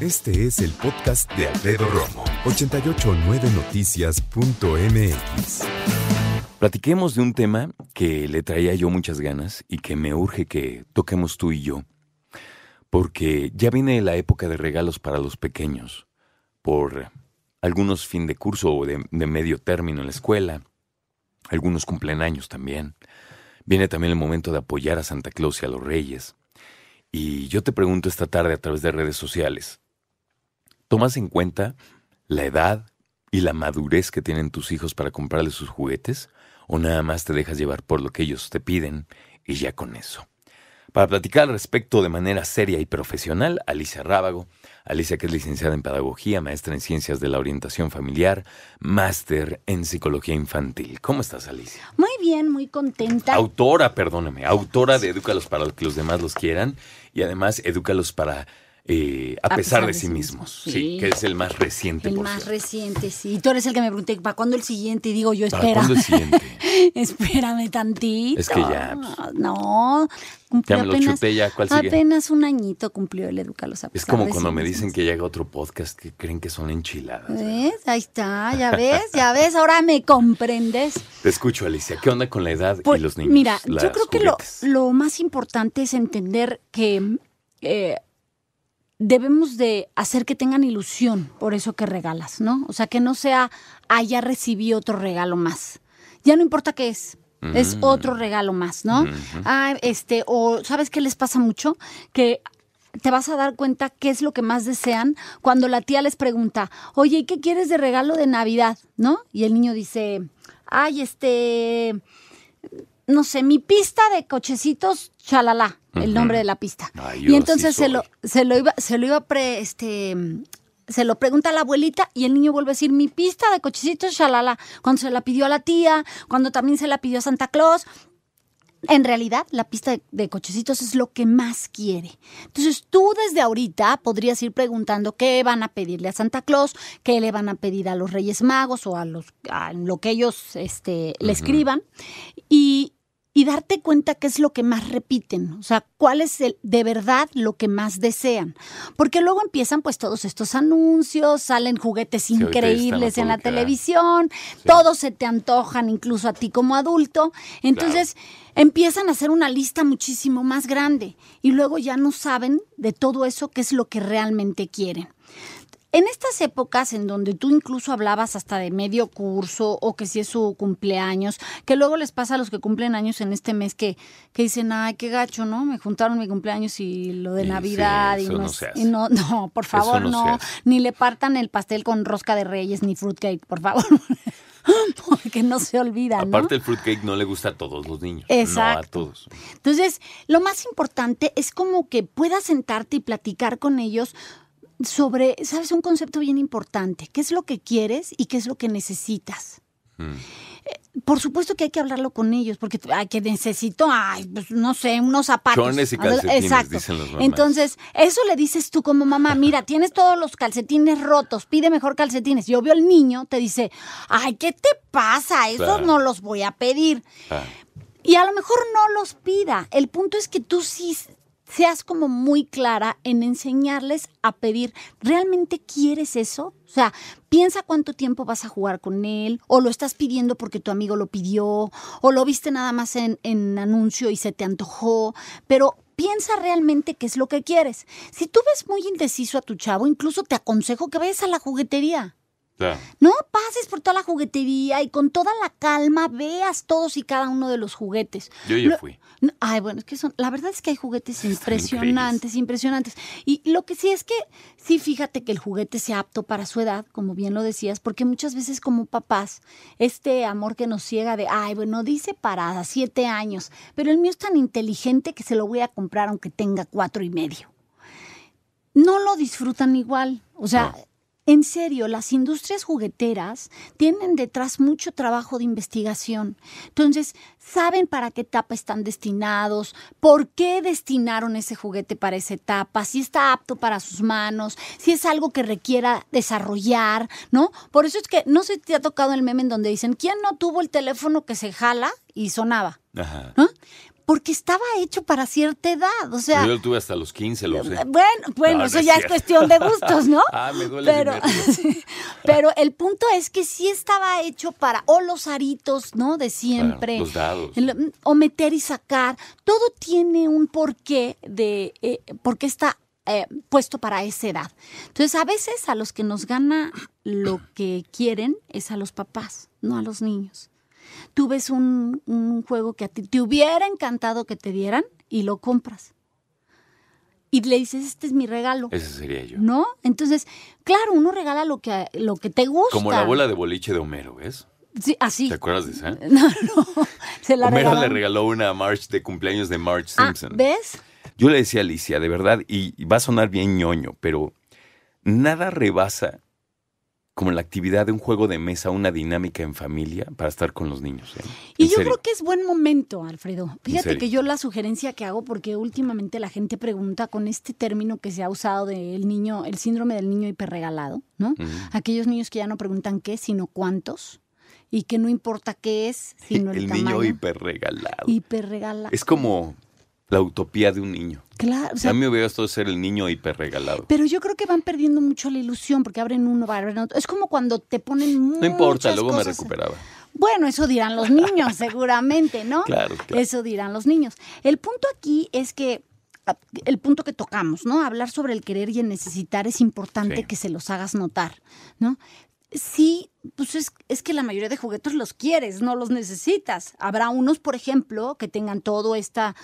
Este es el podcast de Alfredo Romo. 889noticias.mx. Platiquemos de un tema que le traía yo muchas ganas y que me urge que toquemos tú y yo, porque ya viene la época de regalos para los pequeños, por algunos fin de curso o de, de medio término en la escuela, algunos cumplen años también. Viene también el momento de apoyar a Santa Claus y a los Reyes. Y yo te pregunto esta tarde a través de redes sociales, ¿tomas en cuenta la edad y la madurez que tienen tus hijos para comprarles sus juguetes? ¿O nada más te dejas llevar por lo que ellos te piden y ya con eso? Para platicar al respecto de manera seria y profesional, Alicia Rábago. Alicia, que es licenciada en Pedagogía, maestra en Ciencias de la Orientación Familiar, máster en Psicología Infantil. ¿Cómo estás, Alicia? Muy bien, muy contenta. Autora, perdóname, autora de Edúcalos para que los demás los quieran y además Edúcalos para eh, a, pesar, de sí mismos, sí. sí. que es el más reciente. El por más cierto. reciente, sí. Y tú eres el que me pregunté, ¿para cuándo el siguiente? Y digo yo, ¿Para espera. cuándo el siguiente? Espérame tantito. Es que ya, pues, no, cumplió Ya me lo apenas, chuté, ya, ¿cuál sigue? apenas un añito cumplió el Educalos a Es pesar como de cuando sí me mismos. dicen que llega otro podcast que creen que son enchiladas. ¿Ves? Ahí está, ya ves, ya ves, ahora me comprendes. Te escucho, Alicia. ¿Qué onda con la edad Pues, y los niños? Mira, yo creo que lo, lo más importante es entender que eh, debemos de hacer que tengan ilusión por eso que regalas, ¿no? O sea, que no sea, ah, ya recibí otro regalo más. Ya no importa qué es. Es Mm. otro regalo más, ¿no? Ah, este, o ¿sabes qué les pasa mucho? Que te vas a dar cuenta qué es lo que más desean cuando la tía les pregunta, oye, ¿y qué quieres de regalo de Navidad? ¿No? Y el niño dice, ay, este, no sé, mi pista de cochecitos, chalala, el nombre de la pista. Ay, y entonces sí se lo, se lo iba, se lo iba pre, este, se lo pregunta a la abuelita y el niño vuelve a decir mi pista de cochecitos, chalala, cuando se la pidió a la tía, cuando también se la pidió a Santa Claus. En realidad, la pista de, de cochecitos es lo que más quiere. Entonces, tú desde ahorita podrías ir preguntando qué van a pedirle a Santa Claus, qué le van a pedir a los Reyes Magos o a, los, a lo que ellos este, le escriban y, y darte cuenta qué es lo que más repiten, o sea, cuál es el, de verdad lo que más desean. Porque luego empiezan pues todos estos anuncios, salen juguetes increíbles en la televisión, todos se te antojan, incluso a ti como adulto. Entonces empiezan a hacer una lista muchísimo más grande y luego ya no saben de todo eso qué es lo que realmente quieren. En estas épocas en donde tú incluso hablabas hasta de medio curso o que si es su cumpleaños, que luego les pasa a los que cumplen años en este mes que, que dicen, ay, qué gacho, ¿no? Me juntaron mi cumpleaños y lo de Y sí, Navidad y, no, no y por favor, no ni le partan el pastel con rosca de reyes ni fruitcake, por favor, porque no se olvida, ¿no? Aparte, el fruitcake no le gusta a todos los niños. Exacto. No a todos. Entonces, lo más importante es como que puedas sentarte y platicar con ellos sobre, ¿sabes? Un concepto bien importante. ¿Qué es lo que quieres y qué es lo que necesitas? Mm. Por supuesto que hay que hablarlo con ellos, porque ay, que necesito, ay, pues no sé, unos zapatos. Chones y calcetines, Exacto. dicen los mamás. Entonces, eso le dices tú como mamá, mira, tienes todos los calcetines rotos, pide mejor calcetines. Y obvio el niño te dice, ay, ¿qué te pasa? Esos Claro. no los voy a pedir. Ah, Y a lo mejor no los pida. El punto es que tú sí seas como muy clara en enseñarles a pedir. ¿Realmente quieres eso? O sea, piensa cuánto tiempo vas a jugar con él, o lo estás pidiendo porque tu amigo lo pidió, o lo viste nada más en, en anuncio y se te antojó, pero piensa realmente qué es lo que quieres. Si tú ves muy indeciso a tu chavo, incluso te aconsejo que vayas a la juguetería. Claro. No pases por toda la juguetería y con toda la calma veas todos y cada uno de los juguetes. Yo ya fui. no, ay, bueno, es que son, la verdad es que hay juguetes impresionantes, impresionantes. Y lo que sí es que, sí, fíjate que el juguete sea apto para su edad, como bien lo decías, porque muchas veces como papás, este amor que nos ciega de, ay, bueno, dice para siete años, pero el mío es tan inteligente que se lo voy a comprar aunque tenga cuatro y medio. no lo disfrutan igual. O sea, No. En serio, las industrias jugueteras tienen detrás mucho trabajo de investigación. Entonces, saben para qué etapa están destinados, por qué destinaron ese juguete para esa etapa, si está apto para sus manos, si es algo que requiera desarrollar, ¿no? Por eso es que no sé si te ha tocado el meme en donde dicen, ¿quién no tuvo el teléfono que se jala y sonaba? Ajá. ¿No? Porque estaba hecho para cierta edad, o sea... Yo lo tuve hasta los 15, lo usé. Bueno, bueno, No, no eso es ya es cuestión de gustos, ¿no? Ah, me duele pero, pero el punto es que sí estaba hecho para, o los aritos, ¿no? De siempre. los dados. El- o meter y sacar. Todo tiene un porqué de eh, por qué está eh, puesto para esa edad. Entonces, a veces a los que nos gana lo que quieren es a los papás, no a los niños. Tú ves un, un juego que a ti te hubiera encantado que te dieran y lo compras. Y le dices, este es mi regalo. Ese sería yo. ¿No? Entonces, claro, uno regala lo que, lo que te gusta. Como la bola de boliche de Homero, ¿ves? Sí, así. ¿Te acuerdas de esa? No, no. Se la Homero le regaló una a Marge de cumpleaños de Marge Ah, Simpson. ¿Ves? Yo le decía a Alicia, de verdad, y va a sonar bien ñoño, pero nada rebasa como la actividad de un juego de mesa, una dinámica en familia para estar con los niños. ¿eh? Y yo serio. creo que es buen momento, Alfredo. Fíjate que yo la sugerencia que hago, porque últimamente la gente pregunta con este término que se ha usado del niño, el síndrome del niño hiperregalado, ¿no? Aquellos niños que ya no preguntan qué, sino cuántos, y que no importa qué es, sino el, el tamaño. niño hiperregalado. hiperregalado. Es como la utopía de un niño. Claro, o sea, a mí me hubiera gustado ser el niño hiperregalado. Pero yo creo que van perdiendo mucho la ilusión porque abren uno, abren otro. Es como cuando te ponen No importa, luego me recuperaba. Bueno, eso dirán los niños, seguramente, ¿no? Claro, claro. Eso dirán los niños. El punto aquí es que ah, el punto que tocamos, ¿no? Hablar sobre el querer y el necesitar es importante Sí. que se los hagas notar, ¿no? Sí, pues es, es que la mayoría de juguetes los quieres, no los necesitas. Habrá unos, por ejemplo, que tengan todo esta,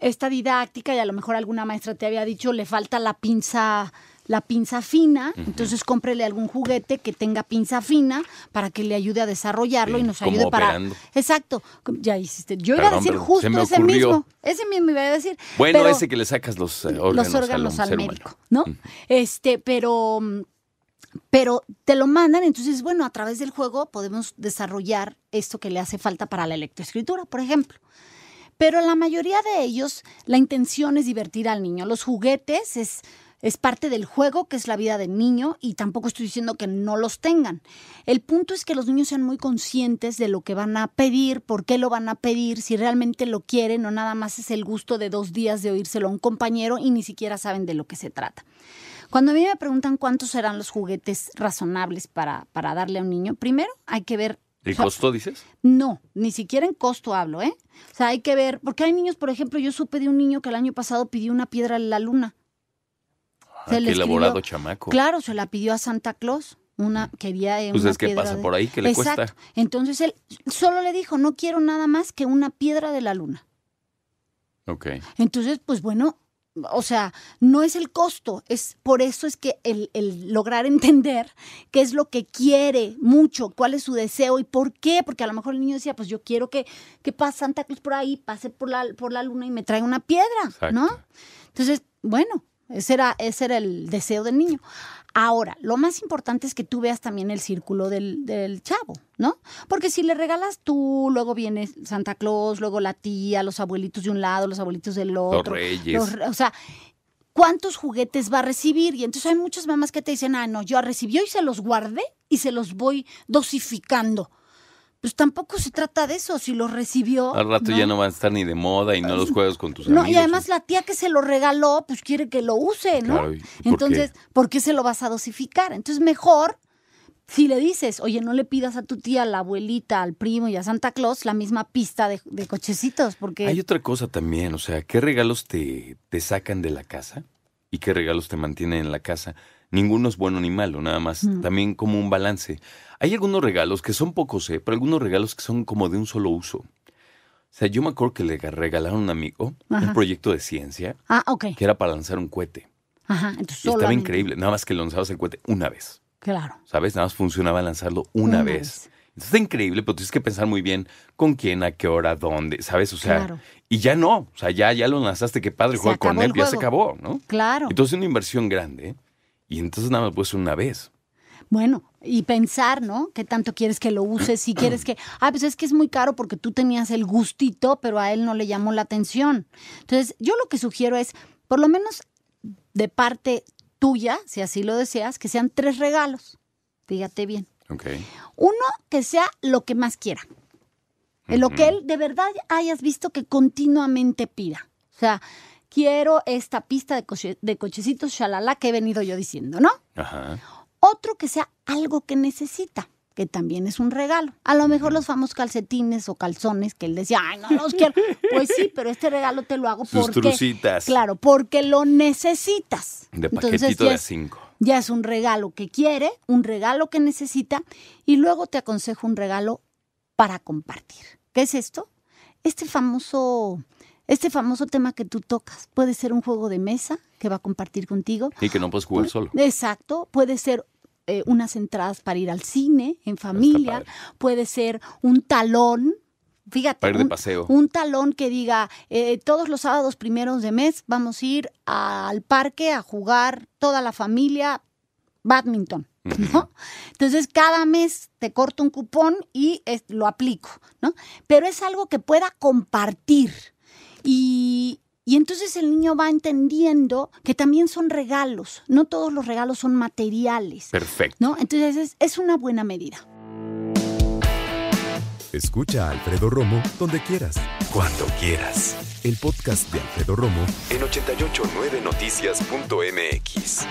esta didáctica y a lo mejor alguna maestra te había dicho le falta la pinza la pinza fina, entonces cómprele algún juguete que tenga pinza fina para que le ayude a desarrollarlo Sí, y nos como ayude para operando. Exacto, ya hiciste. Yo iba a decir justo ese mismo, ese mismo iba a decir. Bueno, pero- ese que le sacas los eh, órganos, los órganos al médico, ¿no? Este, pero, pero te lo mandan, entonces, bueno, a través del juego podemos desarrollar esto que le hace falta para la electroescritura, por ejemplo. Pero la mayoría de ellos, la intención es divertir al niño. Los juguetes es, es parte del juego, que es la vida del niño, y tampoco estoy diciendo que no los tengan. El punto es que los niños sean muy conscientes de lo que van a pedir, por qué lo van a pedir, si realmente lo quieren o nada más es el gusto de dos días de oírselo a un compañero y ni siquiera saben de lo que se trata. Cuando a mí me preguntan cuántos serán los juguetes razonables para, para darle a un niño, primero hay que ver ¿El o sea, costo, dices? no, ni siquiera en costo hablo, ¿eh? O sea, hay que ver, porque hay niños, por ejemplo, yo supe de un niño que el año pasado pidió una piedra en la luna. Ah, Se qué elaborado chamaco. Claro, se la pidió a Santa Claus. Una quería eh, Pues una es que piedra pasa de- por ahí, ¿qué le Exacto. cuesta? Entonces él solo le dijo, no quiero nada más que una piedra de la luna. Ok. Entonces, pues bueno, o sea, no es el costo, es por eso es que el, el lograr entender qué es lo que quiere mucho, cuál es su deseo y por qué, porque a lo mejor el niño decía, pues yo quiero que, que pase Santa Cruz por ahí, pase por la, por la luna y me traiga una piedra, ¿no? Entonces, bueno, ese era, ese era el deseo del niño. Ahora, lo más importante es que tú veas también el círculo del, del chavo, ¿no? Porque si le regalas tú, luego viene Santa Claus, luego la tía, los abuelitos de un lado, los abuelitos del otro. reyes. los re- o sea, ¿cuántos juguetes va a recibir? Y entonces hay muchas mamás que te dicen, ah, no, yo recibió y se los guardé y se los voy dosificando. Pues tampoco se trata de eso, si los recibió. Al rato ya no van a estar ni de moda y no los juegas con tus No, amigos. y además la tía que se lo regaló, pues quiere que lo use, ¿no? Claro, ¿y por qué? Entonces, ¿por qué se lo vas a dosificar? Entonces, mejor si le dices, oye, no le pidas a tu tía, a la abuelita, al primo y a Santa Claus la misma pista de, de cochecitos, porque Hay otra cosa también, o sea, ¿qué regalos te, te sacan de la casa y qué regalos te mantienen en la casa? Ninguno es bueno ni malo, nada más Mm. también como un balance. Hay algunos regalos que son pocos, ¿eh? pero algunos regalos que son como de un solo uso. O sea, yo me acuerdo que le regalaron a un amigo Ajá. un proyecto de ciencia Ah, que era para lanzar un cohete. Ajá, entonces Y estaba increíble, nada más que lanzabas el cohete una vez, Claro. ¿sabes? Nada más funcionaba lanzarlo una, Una vez. vez. Está increíble, pero tienes que pensar muy bien con quién, a qué hora, dónde, ¿sabes? O sea, Claro. y ya no, o sea, ya, ya lo lanzaste, qué padre, juega con él, ya se acabó, ¿no? Claro. Entonces es una inversión grande. Y entonces nada más puedes una vez. Bueno, y pensar, ¿no? ¿Qué tanto quieres que lo uses? Si quieres que, ah, pues es que es muy caro porque tú tenías el gustito, pero a él no le llamó la atención. Entonces, yo lo que sugiero es, por lo menos de parte tuya, si así lo deseas, que sean tres regalos. Fíjate bien. Ok. Uno, que sea lo que más quiera. En lo que él de verdad hayas visto que continuamente pida. O sea, quiero esta pista de, coche- de cochecitos, shalala, que he venido yo diciendo, ¿no? Ajá. Otro que sea algo que necesita, que también es un regalo. A lo mejor los famosos calcetines o calzones que él decía, ay, no los quiero. Pues sí, pero este regalo te lo hago Sus porque. trucitas. Claro, porque lo necesitas. De paquetito de es- cinco. ya es un regalo que quiere, un regalo que necesita y luego te aconsejo un regalo para compartir. ¿Qué es esto? Este famoso, este famoso tema que tú tocas puede ser un juego de mesa que va a compartir contigo. Y que no puedes jugar solo. Exacto, puede ser eh, unas entradas para ir al cine en familia, puede ser un talón. Fíjate, Para ir de un, paseo. un talón que diga, eh, todos los sábados primeros de mes vamos a ir al parque a jugar toda la familia badminton, ¿no? Entonces cada mes te corto un cupón y es- lo aplico, ¿no? Pero es algo que pueda compartir. Y, y entonces el niño va entendiendo que también son regalos, no todos los regalos son materiales, Perfecto. ¿no? Entonces es, es una buena medida. Escucha a Alfredo Romo donde quieras, cuando quieras. El podcast de Alfredo Romo en 889noticias.mx.